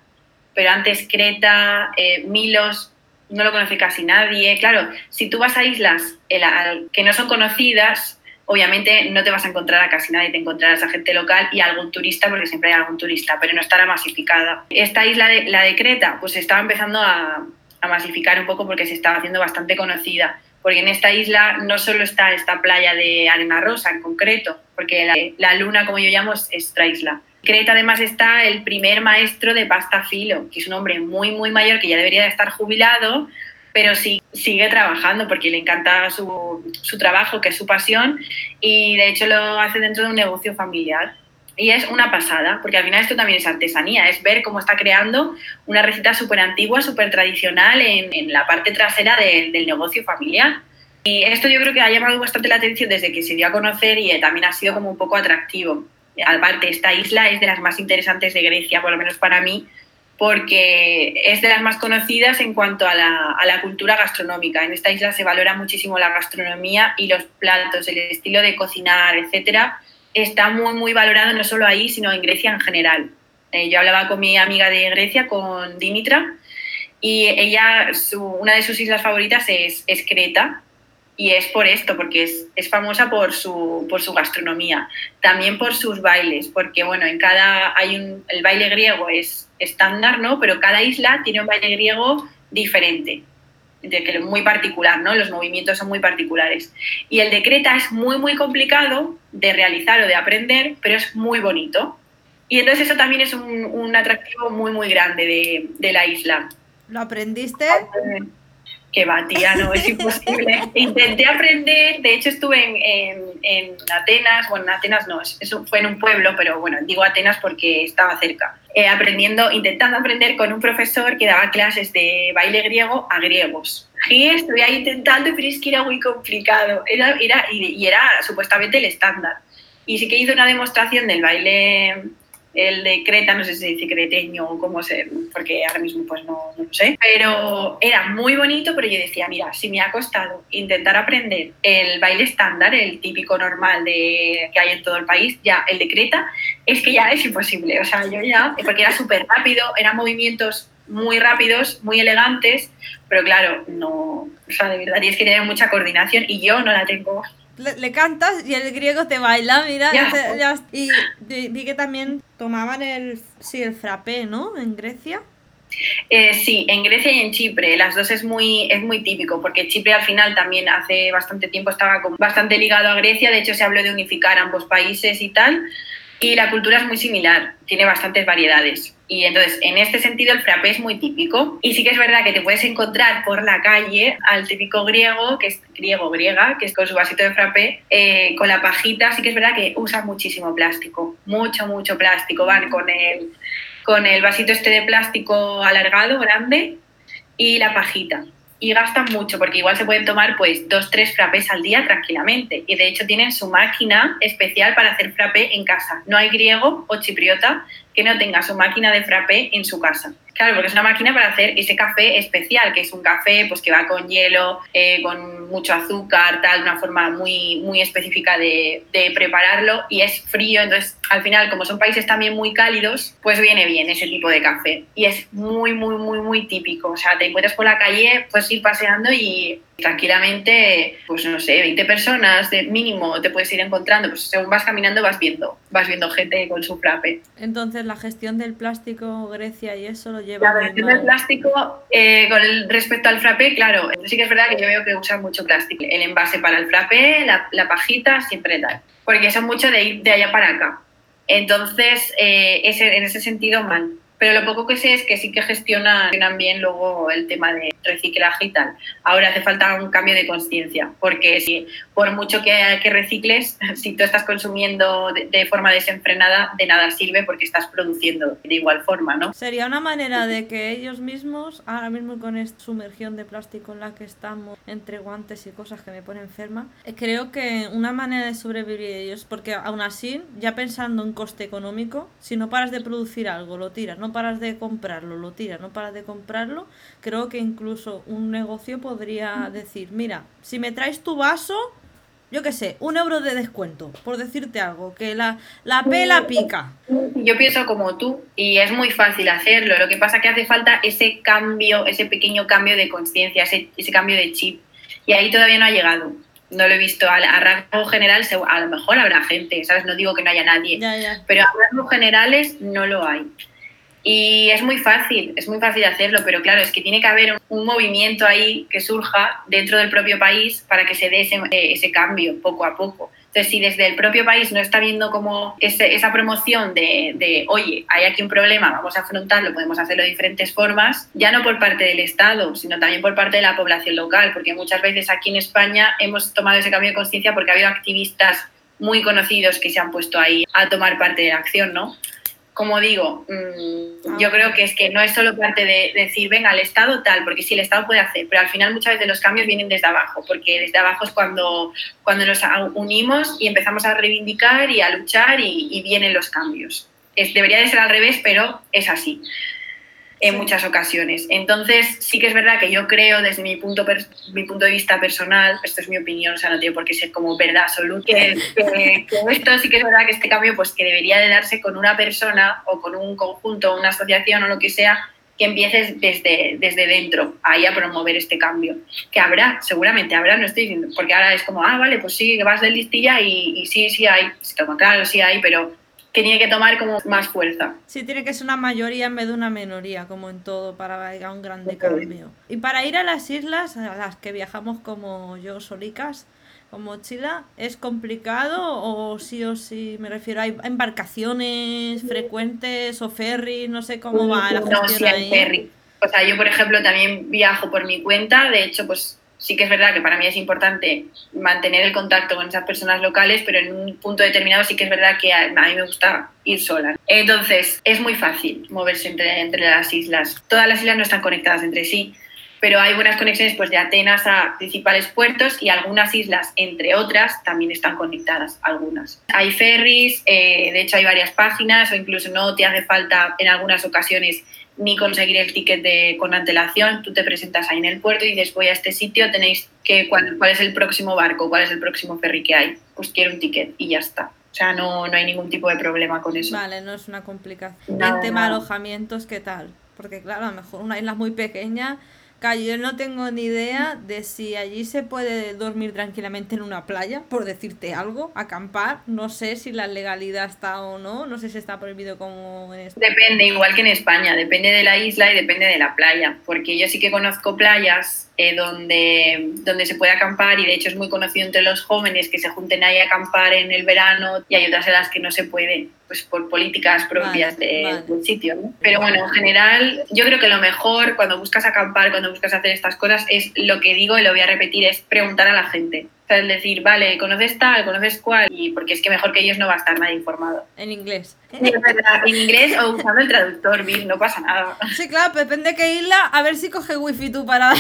Pero antes Creta, eh, Milos, no lo conoce casi nadie. Claro, si tú vas a islas que no son conocidas, obviamente no te vas a encontrar a casi nadie, te encontrarás a gente local y algún turista, porque siempre hay algún turista, pero no estará masificada. Esta isla, la de Creta, pues estaba empezando a, a masificar un poco porque se estaba haciendo bastante conocida. Porque en esta isla no solo está esta playa de arena rosa en concreto, porque la, luna, como yo llamo, es esta isla. Creta además está el primer maestro de pasta filo, que es un hombre muy, muy mayor que ya debería de estar jubilado, pero sí, sigue trabajando porque le encanta su, su trabajo, que es su pasión, y de hecho lo hace dentro de un negocio familiar. Y es una pasada, porque al final esto también es artesanía, es ver cómo está creando una receta súper antigua, súper tradicional en, en, la parte trasera del negocio familiar. Y esto yo creo que ha llamado bastante la atención desde que se dio a conocer y también ha sido como un poco atractivo. Aparte, esta isla es de las más interesantes de Grecia, por lo menos para mí, porque es de las más conocidas en cuanto a la, a la, cultura gastronómica. En esta isla se valora muchísimo la gastronomía y los platos, el estilo de cocinar, etcétera, está muy, muy valorado no solo ahí, sino en Grecia en general. Eh, yo hablaba con mi amiga de Grecia, con Dimitra, y ella, una de sus islas favoritas es, es, Creta, y es por esto, porque es, es, famosa por su, por su gastronomía, también por sus bailes, porque bueno, en cada, hay un, el baile griego es estándar, ¿no? Pero cada isla tiene un baile griego diferente que muy particular, ¿no? Los movimientos son muy particulares. Y el de Creta es muy, muy complicado de realizar o de aprender, pero es muy bonito. Y entonces eso también es un, un atractivo muy, muy grande de, de, la isla.
¿Lo aprendiste?
Que va, tía, no, es imposible. Intenté aprender, de hecho estuve en, en, en, Atenas, bueno, en Atenas no, eso fue en un pueblo, pero bueno, digo Atenas porque estaba cerca. Eh, aprendiendo, intentando aprender con un profesor que daba clases de baile griego a griegos. Y estuve ahí intentando, pero es que era muy complicado. Era, era, y, y era supuestamente el estándar. Y sí que hice una demostración del baile el de Creta, no sé si se dice creteño o cómo se, porque ahora mismo pues no, no, lo sé, pero era muy bonito, pero yo decía, mira, si me ha costado intentar aprender el baile estándar, el típico normal de, que hay en todo el país, ya el de Creta, es que ya es imposible, o sea, yo ya, porque era súper rápido, eran movimientos muy rápidos, muy elegantes, pero claro, no, o sea, de verdad tienes que tener mucha coordinación y yo no la tengo
le, cantas y el griego te baila, mira. y vi que también tomaban el, sí, el frappé, ¿no? En Grecia.
Eh, sí, en Grecia y en Chipre, las dos es muy, es muy típico, porque Chipre al final también hace bastante tiempo estaba bastante ligado a Grecia, de hecho se habló de unificar ambos países y tal, y la cultura es muy similar, tiene bastantes variedades. Y entonces, en este sentido, el frappé es muy típico. Y sí que es verdad que te puedes encontrar por la calle al típico griego, que es griego, griega, que es con su vasito de frappé, eh, con la pajita. Sí que es verdad que usa muchísimo plástico, mucho, mucho plástico. Van con el, con el vasito este de plástico alargado, grande, y la pajita. Y gastan mucho porque igual se pueden tomar pues dos, tres frappés al día tranquilamente y de hecho tienen su máquina especial para hacer frappé en casa. No hay griego o chipriota que no tenga su máquina de frappé en su casa. Claro, porque es una máquina para hacer ese café especial, que es un café pues, que va con hielo, eh, con mucho azúcar, tal, una forma muy, muy específica de, prepararlo y es frío. Entonces, al final, como son países también muy cálidos, pues viene bien ese tipo de café. Y es muy, muy, muy, muy típico. O sea, te encuentras por la calle, puedes ir paseando y tranquilamente, pues no sé, 20 personas de mínimo te puedes ir encontrando, pues según vas caminando vas viendo, vas viendo gente con su frappe.
Entonces la gestión del plástico, Grecia y eso lo lleva...
La gestión del plástico, eh, con el, respecto al frappe, claro, sí que es verdad que yo veo que usan mucho plástico. El envase para el frappe, la, la pajita, siempre tal, porque son mucho de ir de allá para acá. Entonces, eh, ese, en ese sentido, mal. Pero lo poco que sé es que sí que gestionan, bien luego el tema de reciclaje y tal. Ahora hace falta un cambio de conciencia, porque si por mucho que, recicles, si tú estás consumiendo de, forma desenfrenada, de nada sirve porque estás produciendo de igual forma, ¿no?
Sería una manera de que ellos mismos, ahora mismo con esta sumergión de plástico en la que estamos, entre guantes y cosas que me ponen enferma, eh, creo que una manera de sobrevivir ellos, porque aún así, ya pensando en coste económico, si no paras de producir algo, lo tiras, no paras de comprarlo, lo tiras, no paras de comprarlo, creo que incluso un negocio podría decir, mira, si me traes tu vaso, yo qué sé, un euro de descuento, por decirte algo, que la, la pela pica.
Yo pienso como tú y es muy fácil hacerlo, lo que pasa es que hace falta ese cambio, ese pequeño cambio de conciencia, ese, ese cambio de chip, y ahí todavía no ha llegado no lo he visto. A, a rango general, a lo mejor habrá gente, ¿sabes? No digo que no haya nadie, pero a rangos generales no lo hay. Y es muy fácil, es muy fácil hacerlo, pero claro, es que tiene que haber un, movimiento ahí que surja dentro del propio país para que se dé ese, ese cambio poco a poco. Entonces, si desde el propio país no está viendo como esa promoción de, de, oye, hay aquí un problema, vamos a afrontarlo, podemos hacerlo de diferentes formas, ya no por parte del Estado, sino también por parte de la población local, porque muchas veces aquí en España hemos tomado ese cambio de conciencia porque ha habido activistas muy conocidos que se han puesto ahí a tomar parte de la acción, ¿no? Como digo, mm, ah, yo creo que es que no es solo parte de, decir, venga, el Estado tal, porque sí, el Estado puede hacer, pero al final muchas veces los cambios vienen desde abajo, porque desde abajo es cuando, cuando nos unimos y empezamos a reivindicar y a luchar y, vienen los cambios. Es, debería de ser al revés, pero es así en muchas ocasiones. Entonces, sí que es verdad que yo creo, desde mi punto, mi punto de vista personal, esto es mi opinión, o sea, no tiene por qué ser como verdad absoluta, que, esto sí que es verdad que este cambio, pues que debería de darse con una persona o con un conjunto, una asociación o lo que sea, que empieces desde, desde dentro, ahí a promover este cambio. Que habrá, seguramente habrá, no estoy diciendo, porque ahora es como, ah, vale, pues sí, vas de listilla y, y sí, sí hay, se toma claro, sí hay, pero que tiene que tomar como más fuerza.
Sí, tiene que ser una mayoría en vez de una minoría, como en todo, para a un grande cambio. Y para ir a las islas a las que viajamos como yo solicas, con mochila, ¿es complicado o sí o sí? Me refiero, ¿hay embarcaciones frecuentes o ferry? No sé cómo va la gestión
No, sí hay ferry. O sea, yo, por ejemplo, también viajo por mi cuenta. De hecho, pues sí que es verdad que para mí es importante mantener el contacto con esas personas locales, pero en un punto determinado sí que es verdad que a, mí me gusta ir sola. Entonces, es muy fácil moverse entre, entre las islas. Todas las islas no están conectadas entre sí, pero hay buenas conexiones pues, de Atenas a principales puertos y algunas islas, entre otras, también están conectadas, algunas. Hay ferries, eh, de hecho hay varias páginas o incluso no te hace falta en algunas ocasiones ni conseguir el ticket de, con antelación. Tú te presentas ahí en el puerto y dices, voy a este sitio, tenéis que, cuál, cuál es el próximo barco, cuál es el próximo ferry que hay. Pues quiero un ticket y ya está. O sea, no, no hay ningún tipo de problema con eso.
Vale, no es una complicación. el tema de alojamientos, ¿qué tal? Porque claro, a lo mejor una isla muy pequeña yo no tengo ni idea de si allí se puede dormir tranquilamente en una playa, por decirte algo, acampar. No sé si la legalidad está o no, no sé si está prohibido como en
España. Depende, igual que en España, depende de la isla y depende de la playa, porque yo sí que conozco playas eh, donde, donde se puede acampar y de hecho es muy conocido entre los jóvenes que se junten ahí a acampar en el verano y ayudarse a las que no se puede pues por políticas propias del sitio. Pero bueno, en general yo creo que lo mejor cuando buscas acampar, cuando buscas hacer estas cosas es lo que digo y lo voy a repetir, es preguntar a la gente. O sea, es decir, vale, conoces tal, conoces cual, y porque es que mejor que ellos no va a estar nadie informado.
En inglés.
en inglés o usando el traductor, Bill, no pasa nada.
Sí, claro, depende de qué isla, a ver si coge wifi tú para,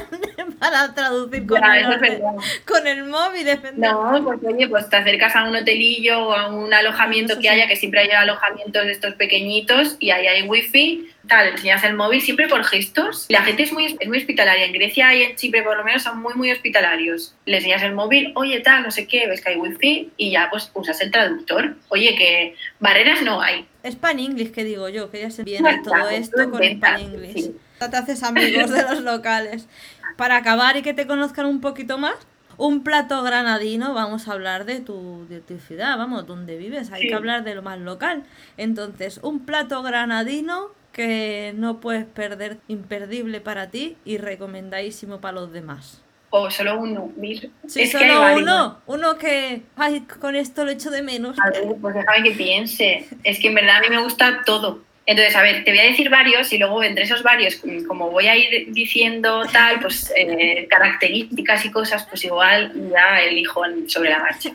para traducir con, el, con el móvil, depende.
No, porque oye, pues te acercas a un hotelillo o a un alojamiento que haya, que siempre haya alojamientos de estos pequeñitos y ahí hay wifi tal, enseñas el móvil siempre por gestos. La gente es muy, es muy hospitalaria. En Grecia y en Chipre, por lo menos, son muy, muy hospitalarios. Le enseñas el móvil, oye, tal, no sé qué, ves que hay wifi y ya pues usas el traductor. Oye, que barreras no hay.
Span English, que digo yo, que ya se viene todo esto con Span English. Te haces amigos de los locales. Para acabar y que te conozcan un poquito más, un plato granadino, vamos a hablar de tu, de tu ciudad, vamos, donde vives, hay que hablar de lo más local. Entonces, un plato granadino que no puedes perder, imperdible para ti y recomendadísimo para los demás?
O solo uno, mil.
Sí, solo uno, uno que, ay, con esto lo echo de menos.
A ver, pues déjame que piense. Es que en verdad a mí me gusta todo. Entonces, a ver, te voy a decir varios y luego entre esos varios, como voy a ir diciendo tal, pues eh, características y cosas, pues igual ya elijo sobre la marcha.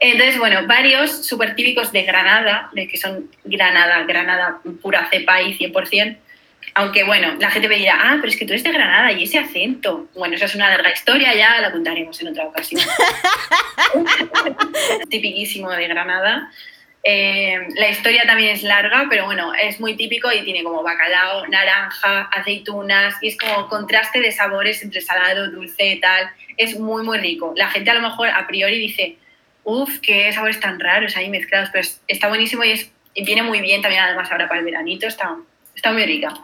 Entonces, bueno, varios súper típicos de Granada, de que son Granada, Granada pura cepa y 100%. Aunque bueno, la gente me dirá, ah, pero es que tú eres de Granada y ese acento. Bueno, esa es una larga historia, ya la contaremos en otra ocasión. Tipiquísimo de Granada. Eh, la historia también es larga, pero bueno, es muy típico y tiene como bacalao, naranja, aceitunas y es como contraste de sabores entre salado, dulce y tal. Es muy, muy rico. La gente a lo mejor a priori dice, uff, qué sabores tan raros ahí mezclados, pero está buenísimo y, es, y viene muy bien también además ahora para el veranito, está, está muy rica.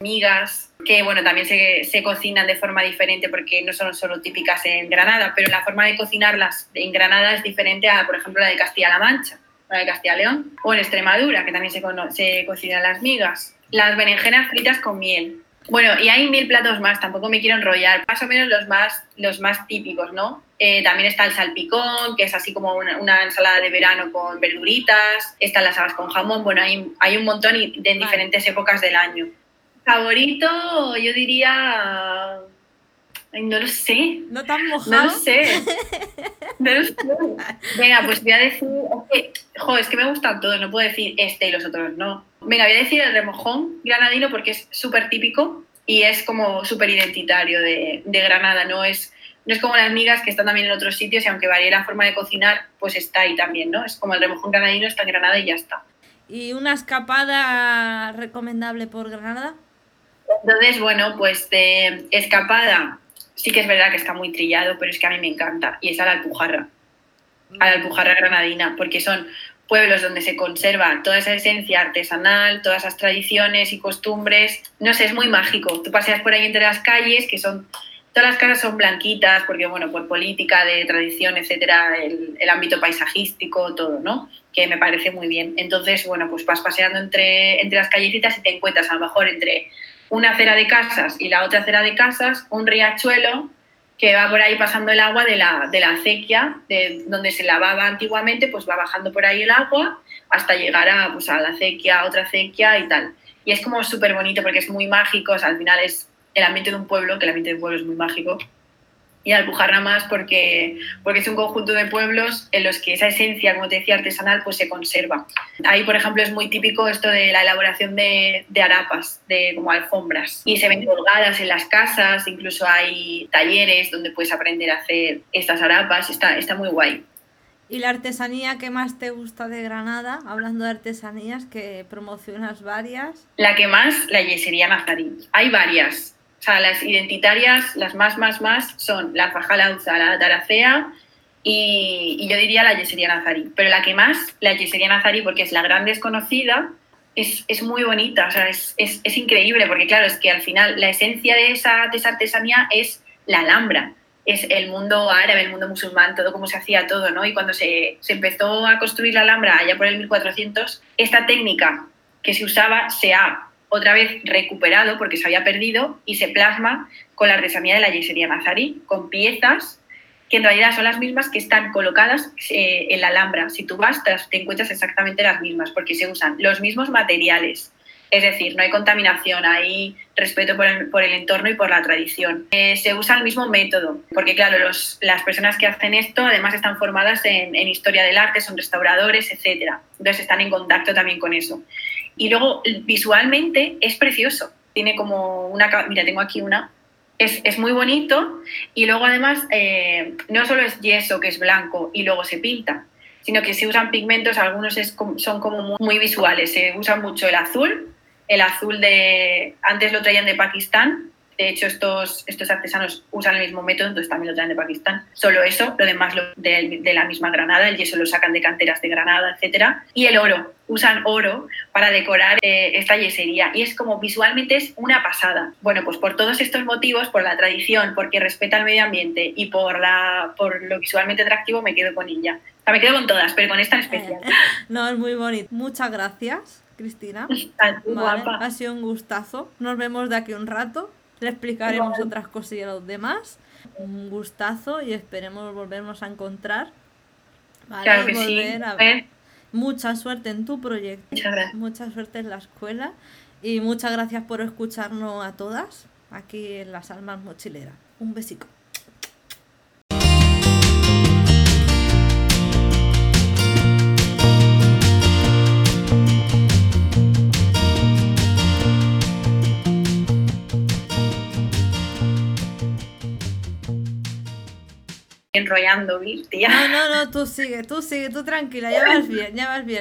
Migas, que bueno, también se, se, cocinan de forma diferente porque no son solo típicas en Granada, pero la forma de cocinarlas en Granada es diferente a, por ejemplo, la de Castilla-La Mancha, la de Castilla-León, o en Extremadura, que también se, se cocinan las migas. Las berenjenas fritas con miel, bueno, y hay mil platos más, tampoco me quiero enrollar, más o menos los más, los más típicos, ¿no? Eh, también está el salpicón, que es así como una, ensalada de verano con verduritas, están las habas con jamón, bueno, hay, hay un montón de diferentes épocas del año. Favorito, yo diría... no lo sé.
¿No tan mojado?
No lo sé. Venga, pues voy a decir... joder, es que me gustan todos, no puedo decir este y los otros no. Venga, voy a decir el remojón granadino porque es súper típico y es como súper identitario de, de, Granada, no es, no es como las migas que están también en otros sitios y aunque varíe la forma de cocinar, pues está ahí también, ¿no? Es como el remojón granadino está en Granada y ya está.
¿Y una escapada recomendable por Granada?
Entonces, bueno, pues de escapada sí que es verdad que está muy trillado, pero es que a mí me encanta y es a la Alpujarra, a la Alpujarra granadina, porque son pueblos donde se conserva toda esa esencia artesanal, todas esas tradiciones y costumbres. No sé, es muy mágico. Tú paseas por ahí entre las calles, que son todas las casas son blanquitas, porque bueno, por política, de tradición, etcétera, el, ámbito paisajístico, todo, ¿no? Que me parece muy bien. Entonces, bueno, pues vas paseando entre, entre las callecitas y te encuentras a lo mejor entre una acera de casas y la otra acera de casas, un riachuelo que va por ahí pasando el agua de la, de la acequia, de donde se lavaba antiguamente, pues va bajando por ahí el agua hasta llegar a, pues a la acequia, otra acequia y tal. Y es como súper bonito porque es muy mágico, o sea, al final es el ambiente de un pueblo, que el ambiente de un pueblo es muy mágico, y Alpujarra más porque, porque es un conjunto de pueblos en los que esa esencia, como te decía, artesanal, pues se conserva. Ahí, por ejemplo, es muy típico esto de la elaboración de, de harapas, de como alfombras, y se ven colgadas en las casas, incluso hay talleres donde puedes aprender a hacer estas harapas, está, está muy guay.
¿Y la artesanía que más te gusta de Granada? Hablando de artesanías, que promocionas varias.
La que más, la yesería nazarí. Hay varias. O sea, las identitarias, las más, más, más, son la fajalauza, la taracea y, y, yo diría la yesería nazarí. Pero la que más, la yesería nazarí, porque es la gran desconocida, es, es muy bonita, o sea, es, es, es, increíble, porque claro, es que al final la esencia de esa, de esa artesanía es la alhambra, es el mundo árabe, el mundo musulmán, todo como se hacía todo, ¿no? Y cuando se, se empezó a construir la alhambra allá por el 1400, esta técnica que se usaba se ha otra vez recuperado porque se había perdido y se plasma con la artesanía de la yesería nazarí, con piezas que en realidad son las mismas que están colocadas eh, en la Alhambra. Si tú vas, te, encuentras exactamente las mismas porque se usan los mismos materiales, Es decir, no hay contaminación, hay respeto por el, entorno y por la tradición. Eh, se usa el mismo método, porque claro, las personas que hacen esto además están formadas en, en historia del arte, son restauradores, etc. Entonces están en contacto también con eso. Y luego visualmente es precioso. Tiene como una... Mira, tengo aquí una. Es, es, muy bonito. Y luego además eh, no solo es yeso que es blanco y luego se pinta, sino que se usan pigmentos, algunos es, son como muy, muy, visuales, se usa mucho el azul, el azul de, antes lo traían de Pakistán, de hecho estos, estos artesanos usan el mismo método, entonces también lo traen de Pakistán, solo eso, lo demás lo, de, de, la misma Granada, el yeso lo sacan de canteras de Granada, etc. Y el oro, usan oro para decorar eh, esta yesería y es como visualmente es una pasada. Bueno, pues por todos estos motivos, por la tradición, porque respeta el medio ambiente y por, la, por lo visualmente atractivo, me quedo con ella. O sea, me quedo con todas, pero con esta en especial.
No, es muy bonito. Muchas gracias. Cristina.
Vale,
ha sido un gustazo. Nos vemos de aquí un rato. Le explicaremos vale. otras cosillas a los demás. Un gustazo y esperemos volvernos a encontrar.
Vale, claro que sí.
A ver. Mucha suerte en tu proyecto.
Muchas gracias.
Mucha suerte en la escuela. Y muchas gracias por escucharnos a todas aquí en Las Almas Mochileras. Un besico.
Enrollando, tía.
No, no, no, tú sigue, tú sigue, tú tranquila, ya vas bien, ya vas bien.